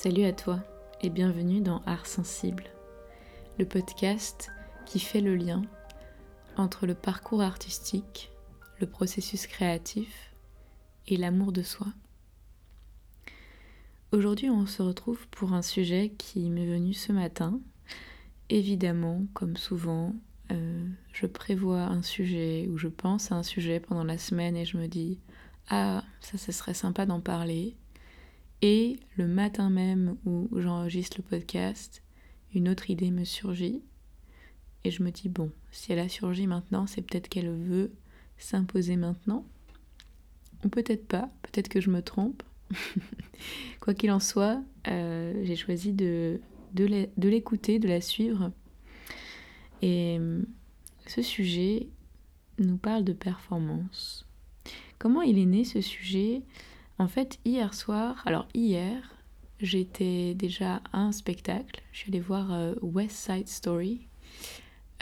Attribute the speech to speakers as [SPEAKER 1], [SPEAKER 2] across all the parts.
[SPEAKER 1] Salut à toi et bienvenue dans Art Sensible, le podcast qui fait le lien entre le parcours artistique, le processus créatif et l'amour de soi. Aujourd'hui, on se retrouve pour un sujet qui m'est venu ce matin. Évidemment, comme souvent, euh, je prévois un sujet ou je pense à un sujet pendant la semaine et je me dis Ah, ça, ce serait sympa d'en parler. Et le matin même où j'enregistre le podcast, une autre idée me surgit. Et je me dis, bon, si elle a surgi maintenant, c'est peut-être qu'elle veut s'imposer maintenant. Ou peut-être pas, peut-être que je me trompe. Quoi qu'il en soit, euh, j'ai choisi de, l'écouter, de la suivre. Et euh, ce sujet nous parle de performance. Comment il est né ce sujet? En fait, hier soir, alors hier, j'étais déjà à un spectacle. Je suis allée voir euh, West Side Story,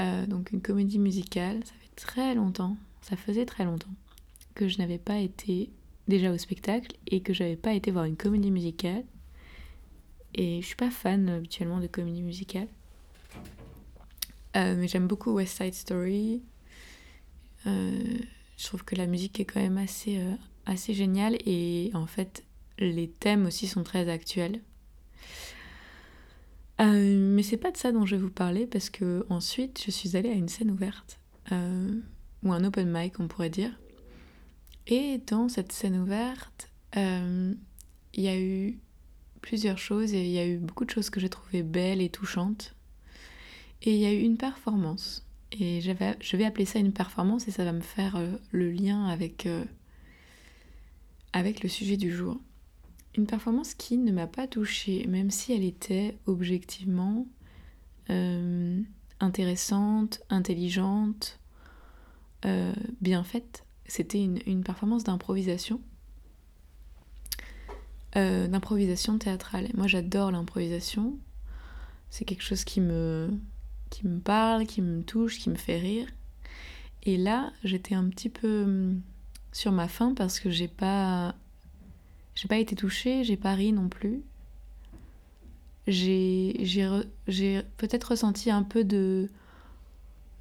[SPEAKER 1] euh, donc une comédie musicale. Ça fait très longtemps, ça faisait très longtemps que je n'avais pas été déjà au spectacle et que j'avais pas été voir une comédie musicale. Et je suis pas fan habituellement de comédie musicale. Euh, mais j'aime beaucoup West Side Story. je trouve que la musique est quand même assez assez génial et en fait les thèmes aussi sont très actuels. Euh, mais c'est pas de ça dont je vais vous parler parce que ensuite je suis allée à une scène ouverte euh, ou un open mic on pourrait dire. Et dans cette scène ouverte, euh, il y a eu plusieurs choses et il y a eu beaucoup de choses que j'ai trouvées belles et touchantes. Et il y a eu une performance. Et je vais appeler ça une performance et ça va me faire le lien avec avec le sujet du jour. Une performance qui ne m'a pas touchée, même si elle était objectivement euh, intéressante, intelligente, euh, bien faite. C'était une, performance d'improvisation. Euh, d'improvisation théâtrale. moi j'adore l'improvisation. C'est quelque chose qui me, qui me parle, qui me touche, qui me fait rire. Et là, j'étais un petit peu sur ma faim parce que j'ai pas j'ai pas été touchée, j'ai pas ri non plus. J'ai peut-être ressenti un peu de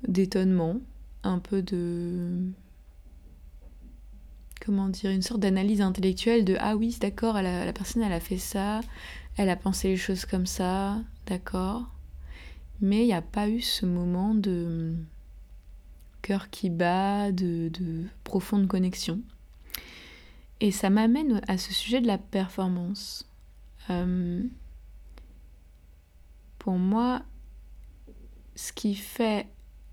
[SPEAKER 1] d'étonnement, un peu de comment dire une sorte d'analyse intellectuelle de ah oui, d'accord, la personne elle a fait ça, elle a pensé les choses comme ça, d'accord. Mais il n'y a pas eu ce moment de cœur qui bat, de, profonde connexion. Et ça m'amène à ce sujet de la performance. Euh, pour moi, ce qui fait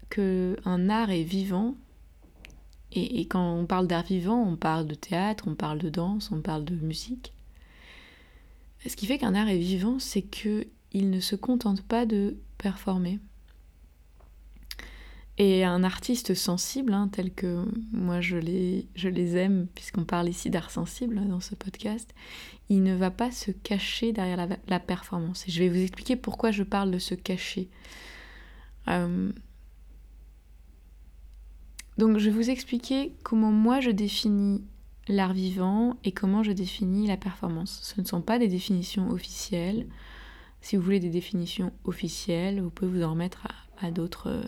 [SPEAKER 1] que un art est vivant, et, et quand on parle d'art vivant, on parle de théâtre, on parle de danse, on parle de musique. Ce qui fait qu'un art est vivant, c'est que il ne se contente pas de performer. Et un artiste sensible, hein, tel que moi je les, je les aime, puisqu'on parle ici d'art sensible dans ce podcast, il ne va pas se cacher derrière la, performance. Et je vais vous expliquer pourquoi je parle de se cacher. Euh, donc je vais vous expliquer comment moi je définis l'art vivant et comment je définis la performance. Ce ne sont pas des définitions officielles. Si vous voulez des définitions officielles, vous pouvez vous en remettre à, à d'autres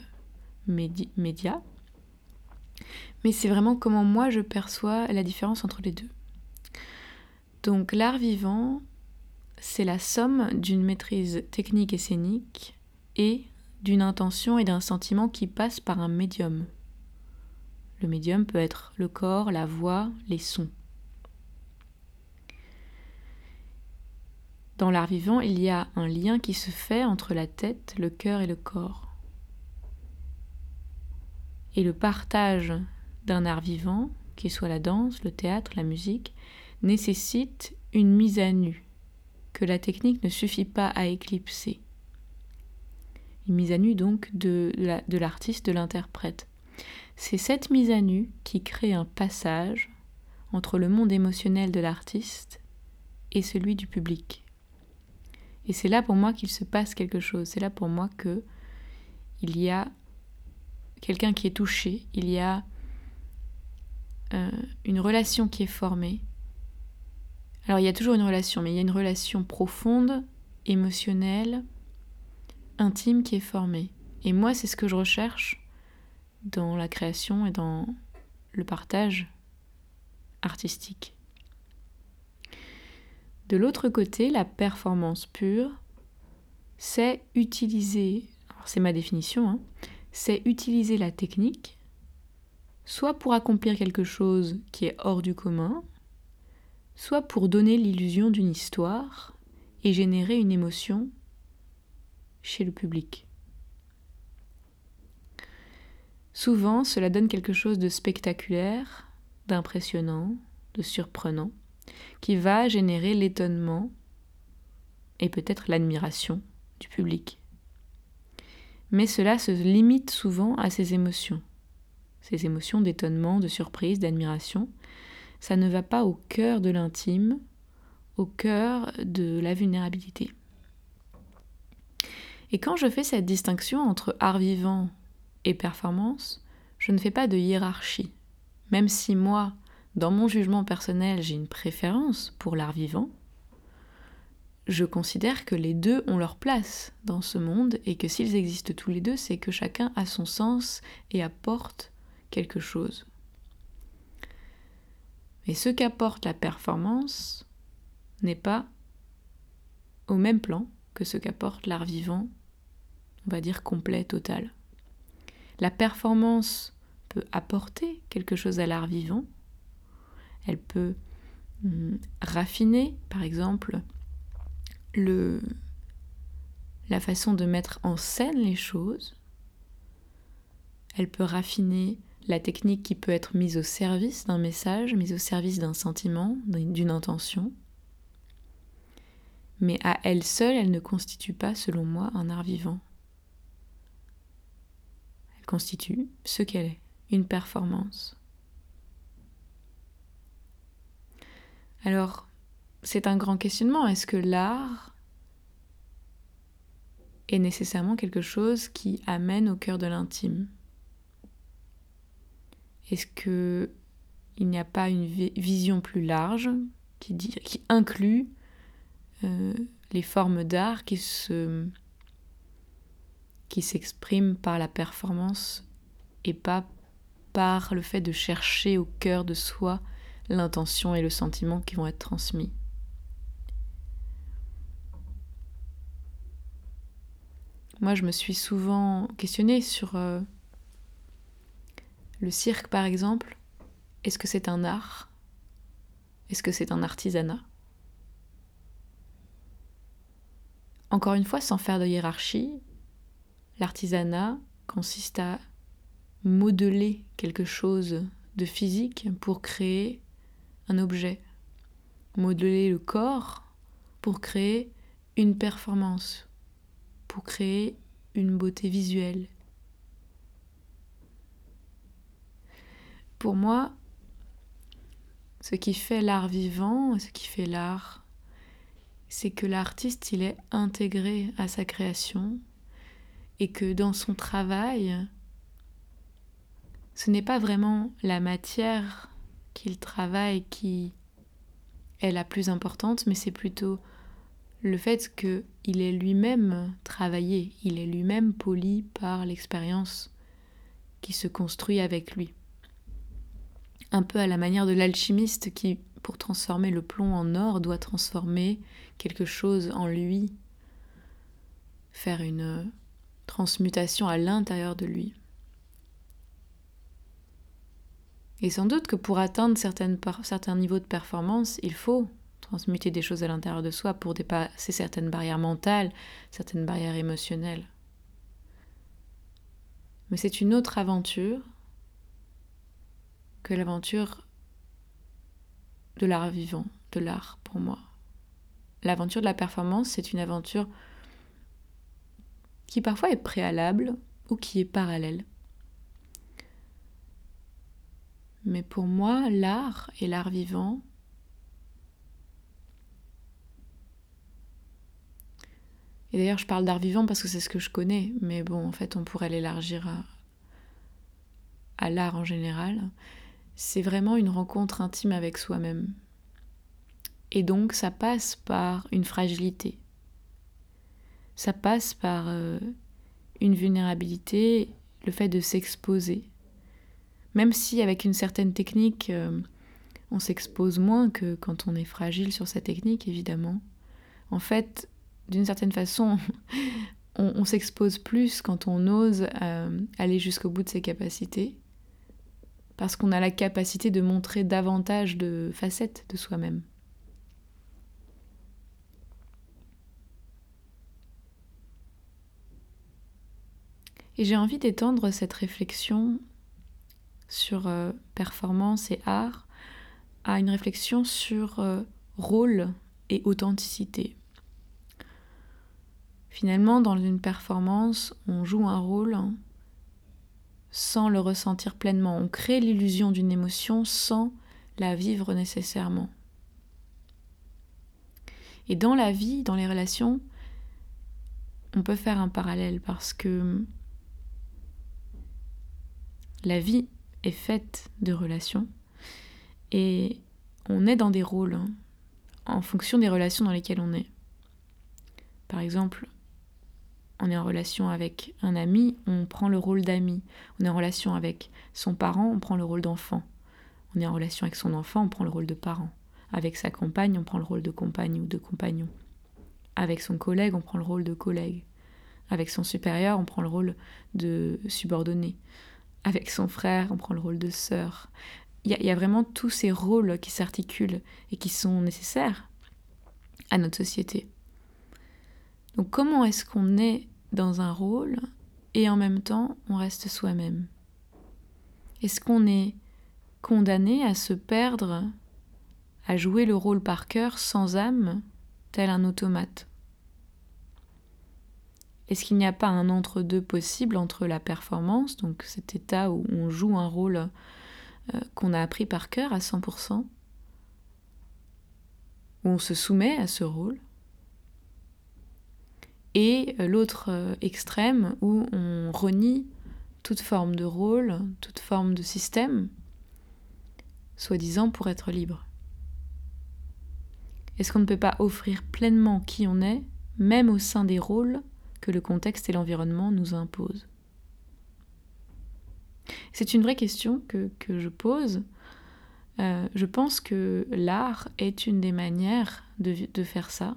[SPEAKER 1] médias. Mais c'est vraiment comment moi je perçois la différence entre les deux. Donc l'art vivant, c'est la somme d'une maîtrise technique et scénique et d'une intention et d'un sentiment qui passe par un médium. Le médium peut être le corps, la voix, les sons. Dans l'art vivant, il y a un lien qui se fait entre la tête, le cœur et le corps et le partage d'un art vivant, qu'il soit la danse, le théâtre, la musique, nécessite une mise à nu que la technique ne suffit pas à éclipser. Une mise à nu donc de, de l'artiste, de l'interprète. C'est cette mise à nu qui crée un passage entre le monde émotionnel de l'artiste et celui du public. Et c'est là pour moi qu'il se passe quelque chose. C'est là pour moi que il y a quelqu'un qui est touché, il y a euh, une relation qui est formée Alors il y a toujours une relation, mais il y a une relation profonde, émotionnelle, intime qui est formée. Et moi, c'est ce que je recherche dans la création et dans le partage artistique. De l'autre côté, la performance pure, c'est utiliser, c'est ma définition, hein, c'est utiliser la technique, soit pour accomplir quelque chose qui est hors du commun, soit pour donner l'illusion d'une histoire et générer une émotion chez le public. Souvent, cela donne quelque chose de spectaculaire, d'impressionnant, de surprenant, qui va générer l'étonnement et peut-être l'admiration du public. Mais cela se limite souvent à ces émotions, ces émotions d'étonnement, de surprise, d'admiration. Ça ne va pas au cœur de l'intime, au cœur de la vulnérabilité. Et quand je fais cette distinction entre art vivant et performance, je ne fais pas de hiérarchie. Même si moi, dans mon jugement personnel, j'ai une préférence pour l'art vivant, je considère que les deux ont leur place dans ce monde et que s'ils existent tous les deux, c'est que chacun a son sens et apporte quelque chose. Mais ce qu'apporte la performance n'est pas au même plan que ce qu'apporte l'art vivant, on va dire complet, total. La performance peut apporter quelque chose à l'art vivant, elle peut hum, raffiner, par exemple, le, la façon de mettre en scène les choses. Elle peut raffiner la technique qui peut être mise au service d'un message, mise au service d'un sentiment, d'une intention. Mais à elle seule, elle ne constitue pas, selon moi, un art vivant. Elle constitue ce qu'elle est, une performance. Alors, c'est un grand questionnement. Est-ce que l'art est nécessairement quelque chose qui amène au cœur de l'intime? Est-ce que il n'y a pas une vision plus large qui, inclut euh, les formes d'art qui se qui s'expriment par la performance et pas par le fait de chercher au cœur de soi l'intention et le sentiment qui vont être transmis? Moi, je me suis souvent questionnée sur euh, le cirque, par exemple. Est-ce que c'est un art? Est-ce que c'est un artisanat? Encore une fois, sans faire de hiérarchie, l'artisanat consiste à modeler quelque chose de physique pour créer un objet, modeler le corps pour créer une performance, pour créer une beauté visuelle. Pour moi, ce qui fait l'art vivant, ce qui fait l'art, c'est que l'artiste, il est intégré à sa création et que dans son travail, ce n'est pas vraiment la matière qu'il travaille qui est la plus importante, mais c'est plutôt le fait qu'il est lui-même travaillé, il est lui-même poli par l'expérience qui se construit avec lui. Un peu à la manière de l'alchimiste qui, pour transformer le plomb en or, doit transformer quelque chose en lui, faire une transmutation à l'intérieur de lui. Et sans doute que pour atteindre certains niveaux de performance, il faut transmuter des choses à l'intérieur de soi pour dépasser certaines barrières mentales, certaines barrières émotionnelles. Mais c'est une autre aventure que l'aventure de l'art vivant, de l'art pour moi. L'aventure de la performance, c'est une aventure qui parfois est préalable ou qui est parallèle. Mais pour moi, l'art et l'art vivant Et d'ailleurs, je parle d'art vivant parce que c'est ce que je connais, mais bon, en fait, on pourrait l'élargir à, l'art en général. C'est vraiment une rencontre intime avec soi-même. Et donc ça passe par une fragilité. Ça passe par euh, une vulnérabilité, le fait de s'exposer. Même si avec une certaine technique, euh, on s'expose moins que quand on est fragile sur sa technique, évidemment. En fait, d'une certaine façon, on, s'expose plus quand on ose euh, aller jusqu'au bout de ses capacités, parce qu'on a la capacité de montrer davantage de facettes de soi-même. Et j'ai envie d'étendre cette réflexion sur euh, performance et art à une réflexion sur euh, rôle et authenticité. Finalement, dans une performance, on joue un rôle sans le ressentir pleinement. On crée l'illusion d'une émotion sans la vivre nécessairement. Et dans la vie, dans les relations, on peut faire un parallèle parce que la vie est faite de relations et on est dans des rôles hein, en fonction des relations dans lesquelles on est. Par exemple, on est en relation avec un ami, on prend le rôle d'ami. On est en relation avec son parent, on prend le rôle d'enfant. On est en relation avec son enfant, on prend le rôle de parent. Avec sa compagne, on prend le rôle de compagne ou de compagnon. Avec son collègue, on prend le rôle de collègue. Avec son supérieur, on prend le rôle de subordonné avec son frère, on prend le rôle de sœur. Il y, a vraiment tous ces rôles qui s'articulent et qui sont nécessaires à notre société. Donc comment est-ce qu'on est dans un rôle et en même temps on reste soi-même? Est-ce qu'on est condamné à se perdre, à jouer le rôle par cœur sans âme, tel un automate? Est-ce qu'il n'y a pas un entre-deux possible entre la performance, donc cet état où on joue un rôle euh, qu'on a appris par cœur à 100%, où on se soumet à ce rôle, et euh, l'autre euh, extrême où on renie toute forme de rôle, toute forme de système, soi-disant pour être libre. Est-ce qu'on ne peut pas offrir pleinement qui on est, même au sein des rôles que le contexte et l'environnement nous imposent? C'est une vraie question que, je pose. Euh, je pense que l'art est une des manières de, de faire ça,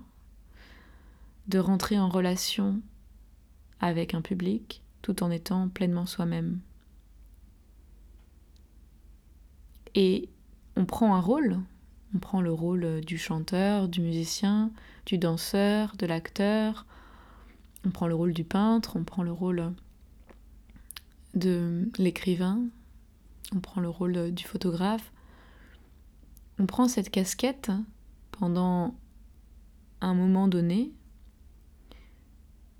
[SPEAKER 1] de rentrer en relation avec un public tout en étant pleinement soi-même. Et on prend un rôle, on prend le rôle du chanteur, du musicien, du danseur, de l'acteur, on prend le rôle du peintre, on prend le rôle de l'écrivain, on prend le rôle du photographe. On prend cette casquette pendant un moment donné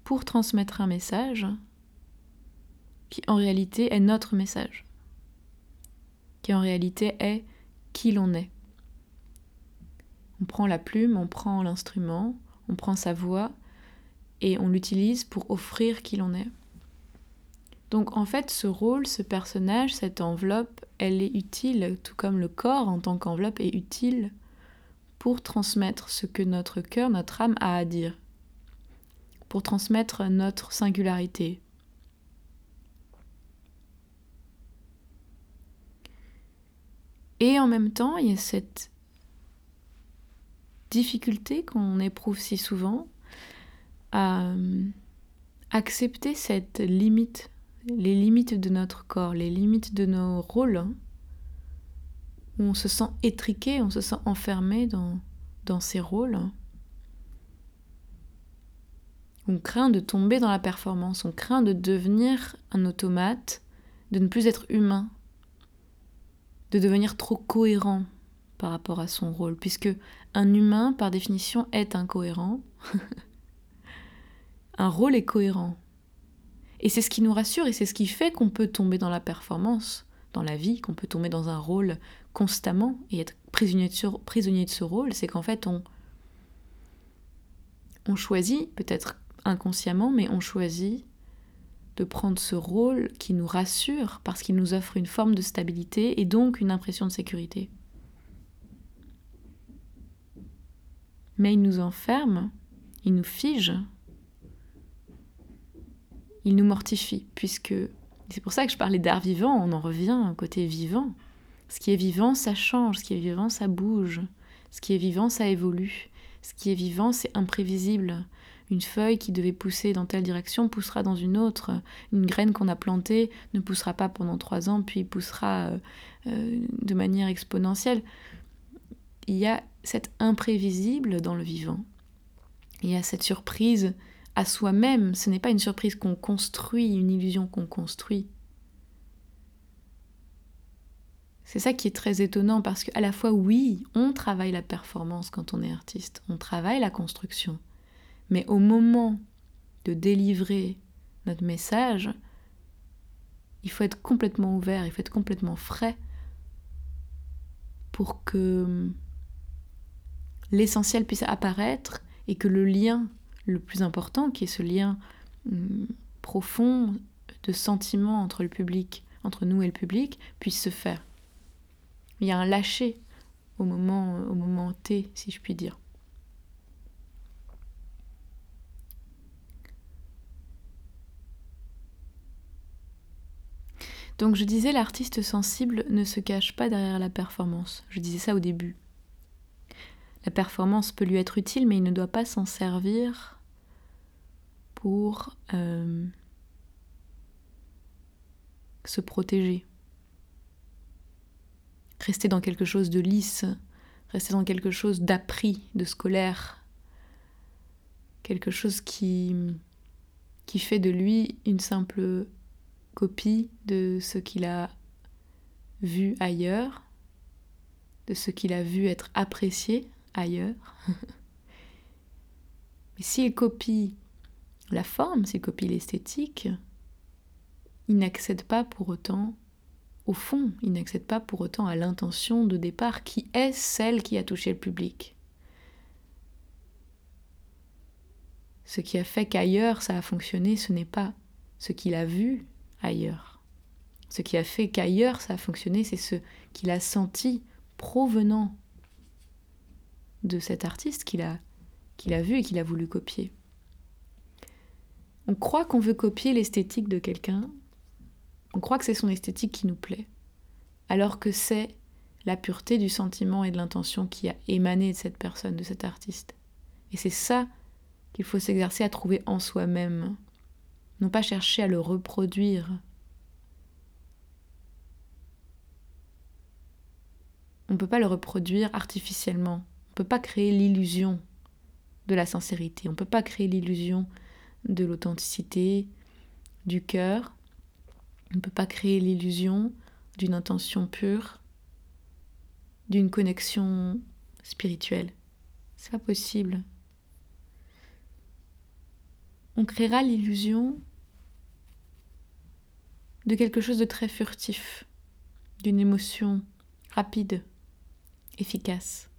[SPEAKER 1] pour transmettre un message qui en réalité est notre message, qui en réalité est qui l'on est. On prend la plume, on prend l'instrument, on prend sa voix et on l'utilise pour offrir qui l'on est. Donc en fait, ce rôle, ce personnage, cette enveloppe, elle est utile, tout comme le corps en tant qu'enveloppe est utile pour transmettre ce que notre cœur, notre âme a à dire, pour transmettre notre singularité. Et en même temps, il y a cette difficulté qu'on éprouve si souvent à euh, accepter cette limite, les limites de notre corps, les limites de nos rôles, hein, où on se sent étriqué, on se sent enfermé dans, dans ces rôles. On craint de tomber dans la performance, on craint de devenir un automate, de ne plus être humain, de devenir trop cohérent par rapport à son rôle, puisque un humain, par définition, est incohérent. un rôle est cohérent. Et c'est ce qui nous rassure et c'est ce qui fait qu'on peut tomber dans la performance, dans la vie, qu'on peut tomber dans un rôle constamment et être prisonnier de prisonnier de ce rôle, c'est qu'en fait on, on choisit, peut-être inconsciemment, mais on choisit de prendre ce rôle qui nous rassure parce qu'il nous offre une forme de stabilité et donc une impression de sécurité. mais il nous enferme, il nous fige, il nous mortifie, puisque c'est pour ça que je parlais d'art vivant, on en revient au côté vivant. Ce qui est vivant, ça change, ce qui est vivant, ça bouge, ce qui est vivant, ça évolue, ce qui est vivant, c'est imprévisible. Une feuille qui devait pousser dans telle direction poussera dans une autre. Une graine qu'on a plantée ne poussera pas pendant trois ans, puis poussera euh, euh, de manière exponentielle. Il y a cet imprévisible dans le vivant. Il y a cette surprise à soi-même. Ce n'est pas une surprise qu'on construit, une illusion qu'on construit. C'est ça qui est très étonnant parce qu'à la fois, oui, on travaille la performance quand on est artiste, on travaille la construction, mais au moment de délivrer notre message, il faut être complètement ouvert, il faut être complètement frais pour que l'essentiel puisse apparaître et que le lien le plus important, qui est ce lien hum, profond de sentiment entre le public, entre nous et le public, puisse se faire. Il y a un lâcher au moment, au moment T, si je puis dire. Donc je disais, l'artiste sensible ne se cache pas derrière la performance. Je disais ça au début. La performance peut lui être utile, mais il ne doit pas s'en servir pour euh, se protéger. Rester dans quelque chose de lisse, rester dans quelque chose d'appris, de scolaire, quelque chose qui, qui fait de lui une simple copie de ce qu'il a vu ailleurs, de ce qu'il a vu être apprécié ailleurs. Mais s'il copie la forme, s'il copie l'esthétique, il n'accède pas pour autant au fond, il n'accède pas pour autant à l'intention de départ qui est celle qui a touché le public. Ce qui a fait qu'ailleurs ça a fonctionné, ce n'est pas ce qu'il a vu ailleurs. Ce qui a fait qu'ailleurs ça a fonctionné, c'est ce qu'il a senti provenant de cet artiste qu'il a, qu'il a vu et qu'il a voulu copier. On croit qu'on veut copier l'esthétique de quelqu'un, on croit que c'est son esthétique qui nous plaît, alors que c'est la pureté du sentiment et de l'intention qui a émané de cette personne, de cet artiste. Et c'est ça qu'il faut s'exercer à trouver en soi-même, non pas chercher à le reproduire, On ne peut pas le reproduire artificiellement. On ne peut pas créer l'illusion de la sincérité. On ne peut pas créer l'illusion de l'authenticité, du cœur. On ne peut pas créer l'illusion d'une intention pure, d'une connexion spirituelle. C'est pas possible. On créera l'illusion de quelque chose de très furtif, d'une émotion rapide, efficace.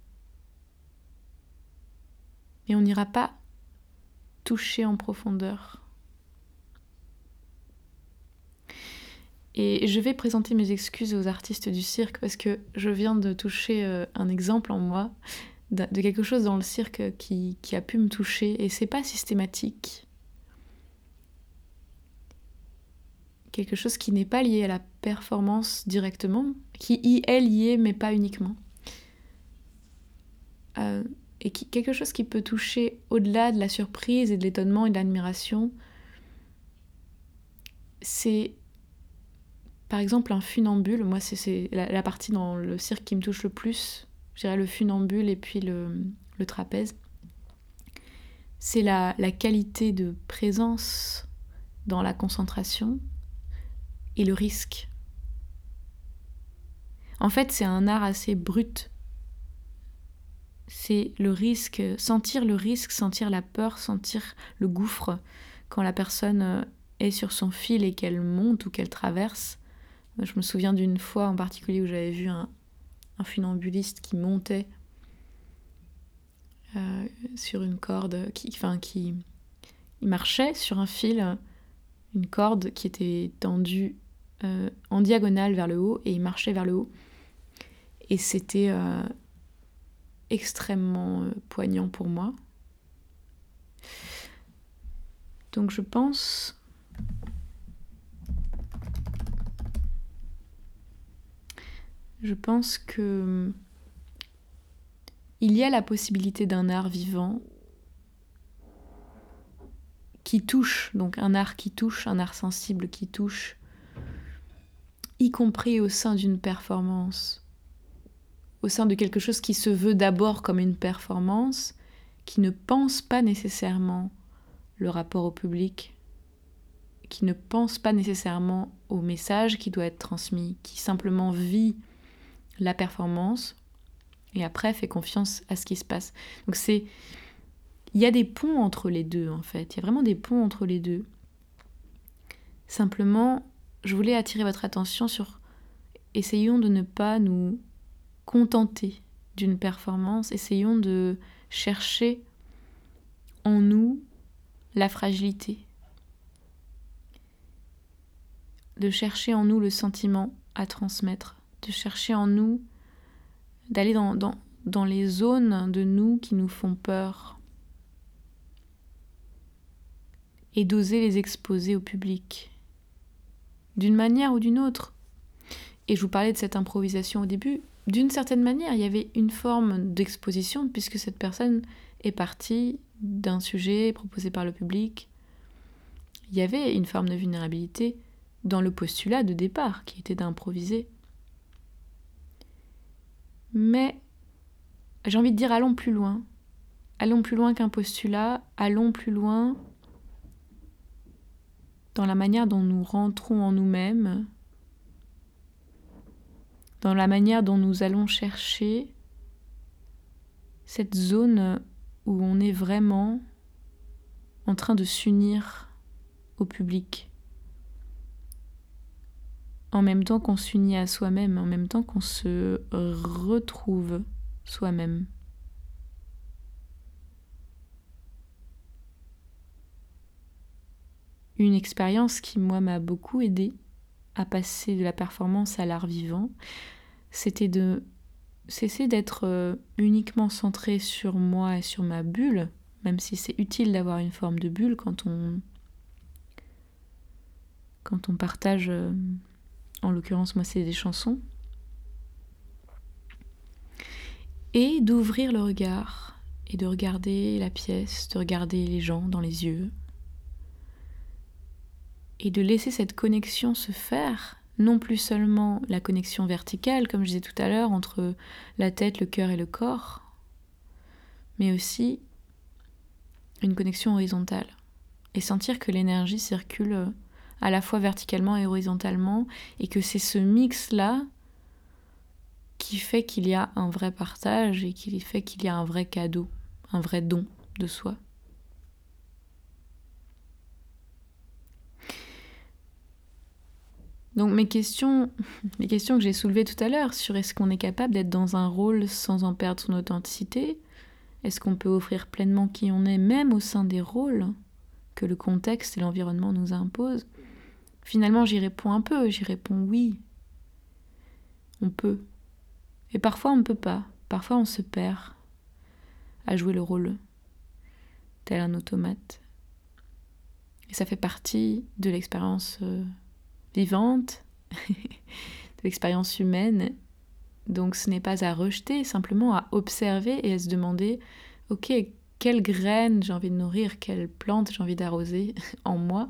[SPEAKER 1] Et on n'ira pas toucher en profondeur. Et je vais présenter mes excuses aux artistes du cirque parce que je viens de toucher euh, un exemple en moi de quelque chose dans le cirque qui, qui a pu me toucher et c'est pas systématique. Quelque chose qui n'est pas lié à la performance directement, qui y est lié mais pas uniquement. Euh, et qui, quelque chose qui peut toucher au-delà de la surprise et de l'étonnement et de l'admiration, c'est par exemple un funambule. Moi, c'est la, partie dans le cirque qui me touche le plus. Je dirais le funambule et puis le, le trapèze. C'est la, la qualité de présence dans la concentration et le risque. En fait, c'est un art assez brut c'est le risque, sentir le risque, sentir la peur, sentir le gouffre quand la personne euh, est sur son fil et qu'elle monte ou qu'elle traverse. Je me souviens d'une fois en particulier où j'avais vu un, funambuliste qui montait euh, sur une corde, qui, enfin, qui marchait sur un fil, une corde qui était tendue euh, en diagonale vers le haut et il marchait vers le haut. Et c'était extrêmement euh, poignant pour moi. Donc je pense je pense que il y a la possibilité d'un art vivant qui touche, donc un art qui touche, un art sensible qui touche, y compris au sein d'une performance, au sein de quelque chose qui se veut d'abord comme une performance, qui ne pense pas nécessairement le rapport au public, qui ne pense pas nécessairement au message qui doit être transmis, qui simplement vit la performance et après fait confiance à ce qui se passe. Donc c'est il y a des ponts entre les deux en fait, il y a vraiment des ponts entre les deux. Simplement, je voulais attirer votre attention sur essayons de ne pas nous contenter d'une performance, essayons de chercher en nous la fragilité, de chercher en nous le sentiment à transmettre, de chercher en nous, d'aller dans, les zones de nous qui nous font peur et d'oser les exposer au public, d'une manière ou d'une autre. Et je vous parlais de cette improvisation au début, d'une certaine manière, il y avait une forme d'exposition puisque cette personne est partie d'un sujet proposé par le public. Il y avait une forme de vulnérabilité dans le postulat de départ qui était d'improviser. Mais j'ai envie de dire allons plus loin. Allons plus loin qu'un postulat, allons plus loin dans la manière dont nous rentrons en nous-mêmes, dans la manière dont nous allons chercher cette zone où on est vraiment en train de s'unir au public. En même temps qu'on s'unit à soi-même, en même temps qu'on se retrouve soi-même. Une expérience qui, moi, m'a beaucoup aidé à passer de la performance à l'art vivant, c'était de cesser d'être euh, uniquement centré sur moi et sur ma bulle, même si c'est utile d'avoir une forme de bulle quand on quand on partage euh, en l'occurrence moi c'est des chansons. Et d'ouvrir le regard et de regarder la pièce, de regarder les gens dans les yeux et de laisser cette connexion se faire non plus seulement la connexion verticale, comme je disais tout à l'heure, entre la tête, le cœur et le corps, mais aussi une connexion horizontale. Et sentir que l'énergie circule à la fois verticalement et horizontalement, et que c'est ce mix-là qui fait qu'il y a un vrai partage et qui fait qu'il y a un vrai cadeau, un vrai don de soi. Donc mes questions, les questions que j'ai soulevées tout à l'heure sur est-ce qu'on est capable d'être dans un rôle sans en perdre son authenticité Est-ce qu'on peut offrir pleinement qui on est même au sein des rôles que le contexte et l'environnement nous imposent? Finalement j'y réponds un peu, j'y réponds oui. On peut. Et parfois on ne peut pas, parfois on se perd à jouer le rôle tel un automate. Et ça fait partie de l'expérience euh, vivante, de l'expérience humaine. Donc ce n'est pas à rejeter, simplement à observer et à se demander, ok, quelle graine j'ai envie de nourrir, quelle plante j'ai envie d'arroser en moi.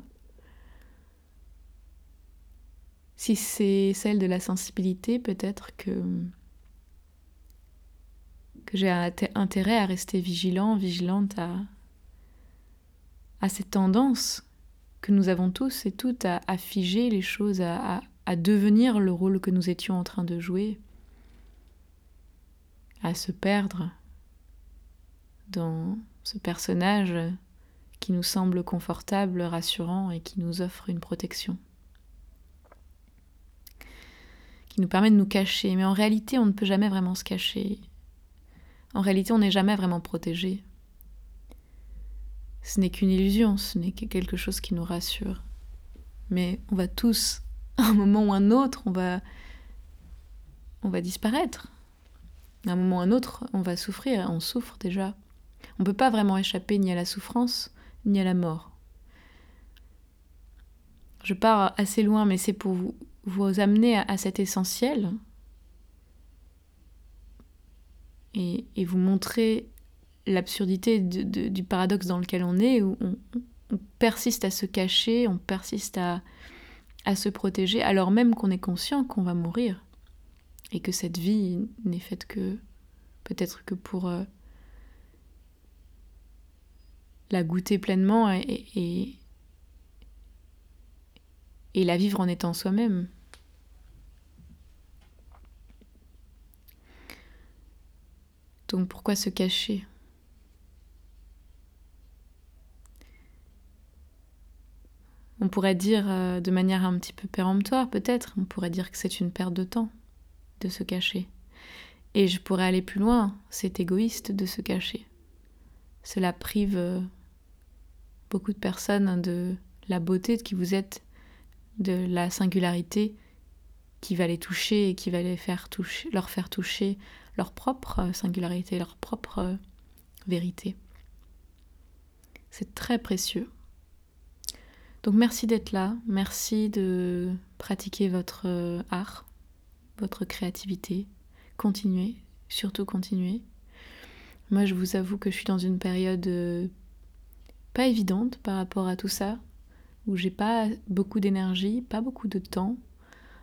[SPEAKER 1] Si c'est celle de la sensibilité, peut-être que, que j'ai intérêt à rester vigilant, vigilante à, à cette tendance que nous avons tous et toutes à, figer les choses, à, devenir le rôle que nous étions en train de jouer, à se perdre dans ce personnage qui nous semble confortable, rassurant et qui nous offre une protection, qui nous permet de nous cacher. Mais en réalité, on ne peut jamais vraiment se cacher. En réalité, on n'est jamais vraiment protégé. Ce n'est qu'une illusion, ce n'est que quelque chose qui nous rassure. Mais on va tous, à un moment ou un autre, on va, on va disparaître. À un moment ou à un autre, on va souffrir, on souffre déjà. On ne peut pas vraiment échapper ni à la souffrance, ni à la mort. Je pars assez loin, mais c'est pour vous, vous amener à, cet essentiel et, vous montrer l'absurdité du paradoxe dans lequel on est, où on, persiste à se cacher, on persiste à, se protéger, alors même qu'on est conscient qu'on va mourir et que cette vie n'est faite que peut-être que pour euh, la goûter pleinement et la vivre en étant soi-même. Donc pourquoi se cacher? On pourrait dire euh, de manière un petit peu péremptoire peut-être, on pourrait dire que c'est une perte de temps de se cacher. Et je pourrais aller plus loin, c'est égoïste de se cacher. Cela prive euh, beaucoup de personnes de la beauté de qui vous êtes, de la singularité qui va les toucher et qui va les faire toucher, leur faire toucher leur propre euh, singularité, leur propre vérité. C'est très précieux. Donc merci d'être là, merci de pratiquer votre euh, art, votre créativité. Continuez, surtout continuez. Moi je vous avoue que je suis dans une période euh, pas évidente par rapport à tout ça, où j'ai pas beaucoup d'énergie, pas beaucoup de temps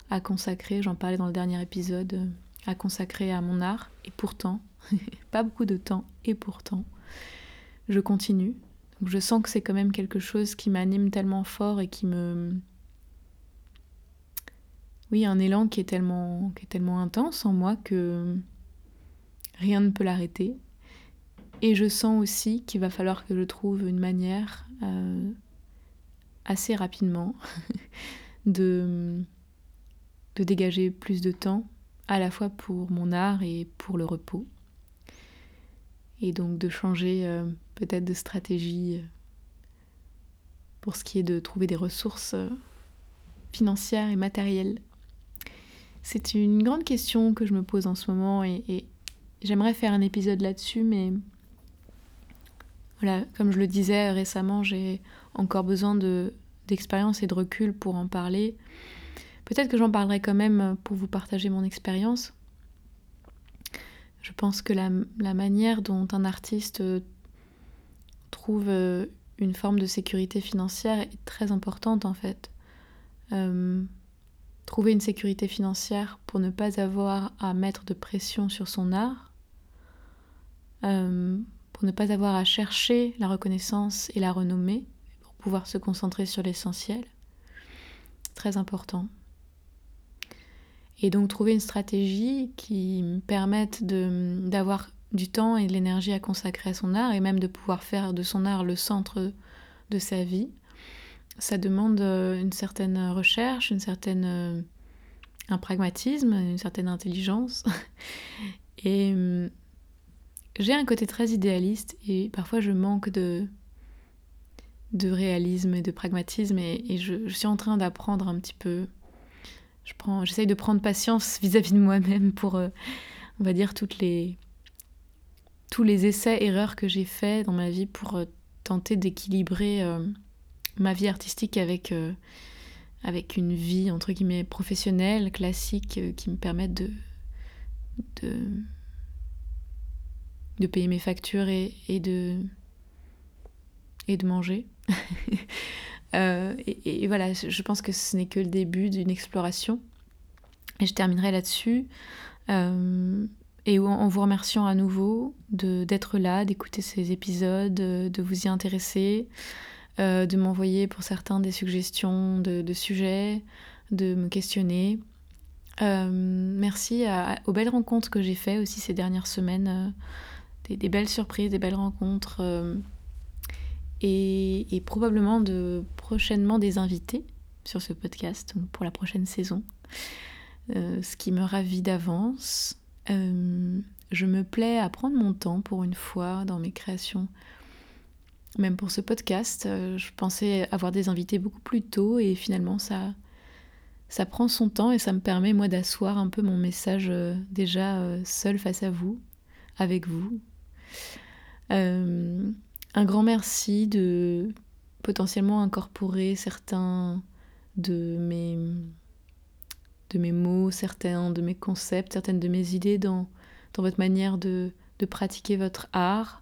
[SPEAKER 1] à consacrer, j'en parlais dans le dernier épisode, euh, à consacrer à mon art, et pourtant, pas beaucoup de temps, et pourtant, je continue je sens que c'est quand même quelque chose qui m'anime tellement fort et qui me... Oui, un élan qui est tellement, qui est tellement intense en moi que rien ne peut l'arrêter. Et je sens aussi qu'il va falloir que je trouve une manière euh, assez rapidement de, de dégager plus de temps, à la fois pour mon art et pour le repos. Et donc de changer euh, peut-être de stratégie euh, pour ce qui est de trouver des ressources euh, financières et matérielles. C'est une grande question que je me pose en ce moment et, j'aimerais faire un épisode là-dessus, mais voilà, comme je le disais récemment, j'ai encore besoin d'expérience et de recul pour en parler. Peut-être que j'en parlerai quand même pour vous partager mon expérience. Je pense que la, manière dont un artiste trouve euh, une forme de sécurité financière est très importante en fait. Euh, trouver une sécurité financière pour ne pas avoir à mettre de pression sur son art, euh, pour ne pas avoir à chercher la reconnaissance et la renommée, pour pouvoir se concentrer sur l'essentiel. Très important. Et donc trouver une stratégie qui me permette d'avoir du temps et de l'énergie à consacrer à son art et même de pouvoir faire de son art le centre de sa vie. Ça demande euh, une certaine recherche, une certaine, euh, un pragmatisme, une certaine intelligence. et hum, j'ai un côté très idéaliste et parfois je manque de, de réalisme et de pragmatisme et, je, suis en train d'apprendre un petit peu. Je prends, j'essaye de prendre patience vis-à-vis de moi-même pour, euh, on va dire, toutes les, tous les essais, erreurs que j'ai faits dans ma vie pour euh, tenter d'équilibrer euh, ma vie artistique avec, avec une vie entre guillemets professionnelle, classique, qui me permette de, de, de payer mes factures et, et, de, et de manger. et, et, voilà, je pense que ce n'est que le début d'une exploration. Et je terminerai là-dessus et en vous remerciant à nouveau d'être là, d'écouter ces épisodes, de vous y intéresser, euh, de m'envoyer pour certains des suggestions de, sujets, de me questionner. Euh, merci aux belles rencontres que j'ai faites aussi ces dernières semaines, euh, des, belles surprises, des belles rencontres, et, probablement de prochainement des invités sur ce podcast pour la prochaine saison, ce qui me ravit d'avance. Euh, je me plais à prendre mon temps pour une fois dans mes créations. Même pour ce podcast, euh, je pensais avoir des invités beaucoup plus tôt et finalement ça, ça prend son temps et ça me permet moi d'asseoir un peu mon message euh, déjà euh, seul face à vous, avec vous. Euh, un grand merci de potentiellement incorporer certains de mes, de mes mots, certains de mes concepts, certaines de mes idées dans, dans votre manière de, pratiquer votre art.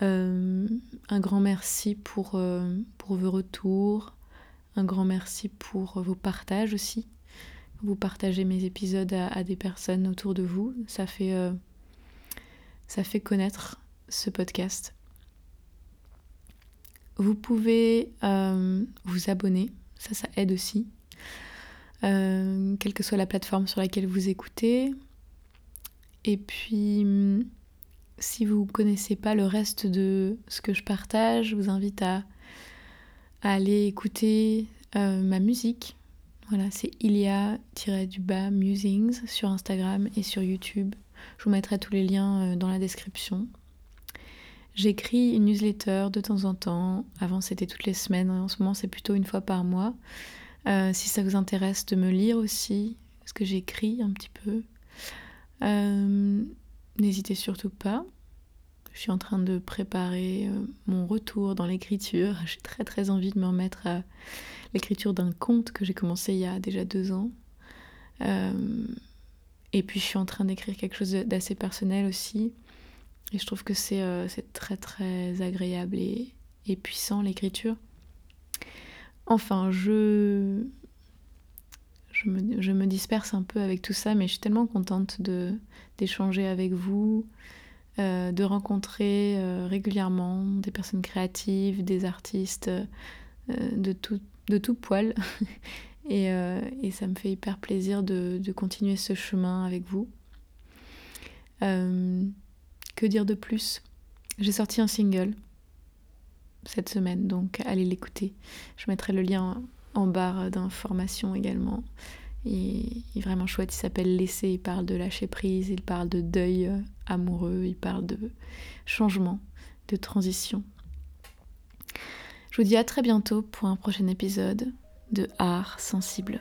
[SPEAKER 1] un grand merci pour, pour vos retours, un grand merci pour vos partages aussi. Vous partagez mes épisodes à, des personnes autour de vous. Ça fait, euh, ça fait connaître ce podcast. Vous pouvez euh, vous abonner, ça, ça aide aussi. Euh, quelle que soit la plateforme sur laquelle vous écoutez. Et puis, si vous ne connaissez pas le reste de ce que je partage, je vous invite à aller écouter euh, ma musique. Voilà, c'est Ilia-du-bas Musings sur Instagram et sur YouTube. Je vous mettrai tous les liens dans la description. J'écris une newsletter de temps en temps. Avant, c'était toutes les semaines. En ce moment, c'est plutôt une fois par mois. Euh, si ça vous intéresse de me lire aussi, parce que j'écris un petit peu, n'hésitez surtout pas. Je suis en train de préparer euh, mon retour dans l'écriture. J'ai très très envie de me remettre à l'écriture d'un conte que j'ai commencé il y a déjà deux ans. Euh, et puis je suis en train d'écrire quelque chose d'assez personnel aussi. Et je trouve que c'est euh, très très agréable et, et puissant l'écriture. Enfin, je, je me, je me, disperse un peu avec tout ça, mais je suis tellement contente d'échanger avec vous, euh, de rencontrer euh, régulièrement des personnes créatives, des artistes de, tout, de tout poil. et, ça me fait hyper plaisir de, continuer ce chemin avec vous. Que dire de plus? J'ai sorti un single cette semaine, donc allez l'écouter. Je mettrai le lien en barre d'information également. Il est vraiment chouette, il s'appelle Laisser, il parle de lâcher prise, il parle de deuil amoureux, il parle de changement, de transition. Je vous dis à très bientôt pour un prochain épisode de Art sensible.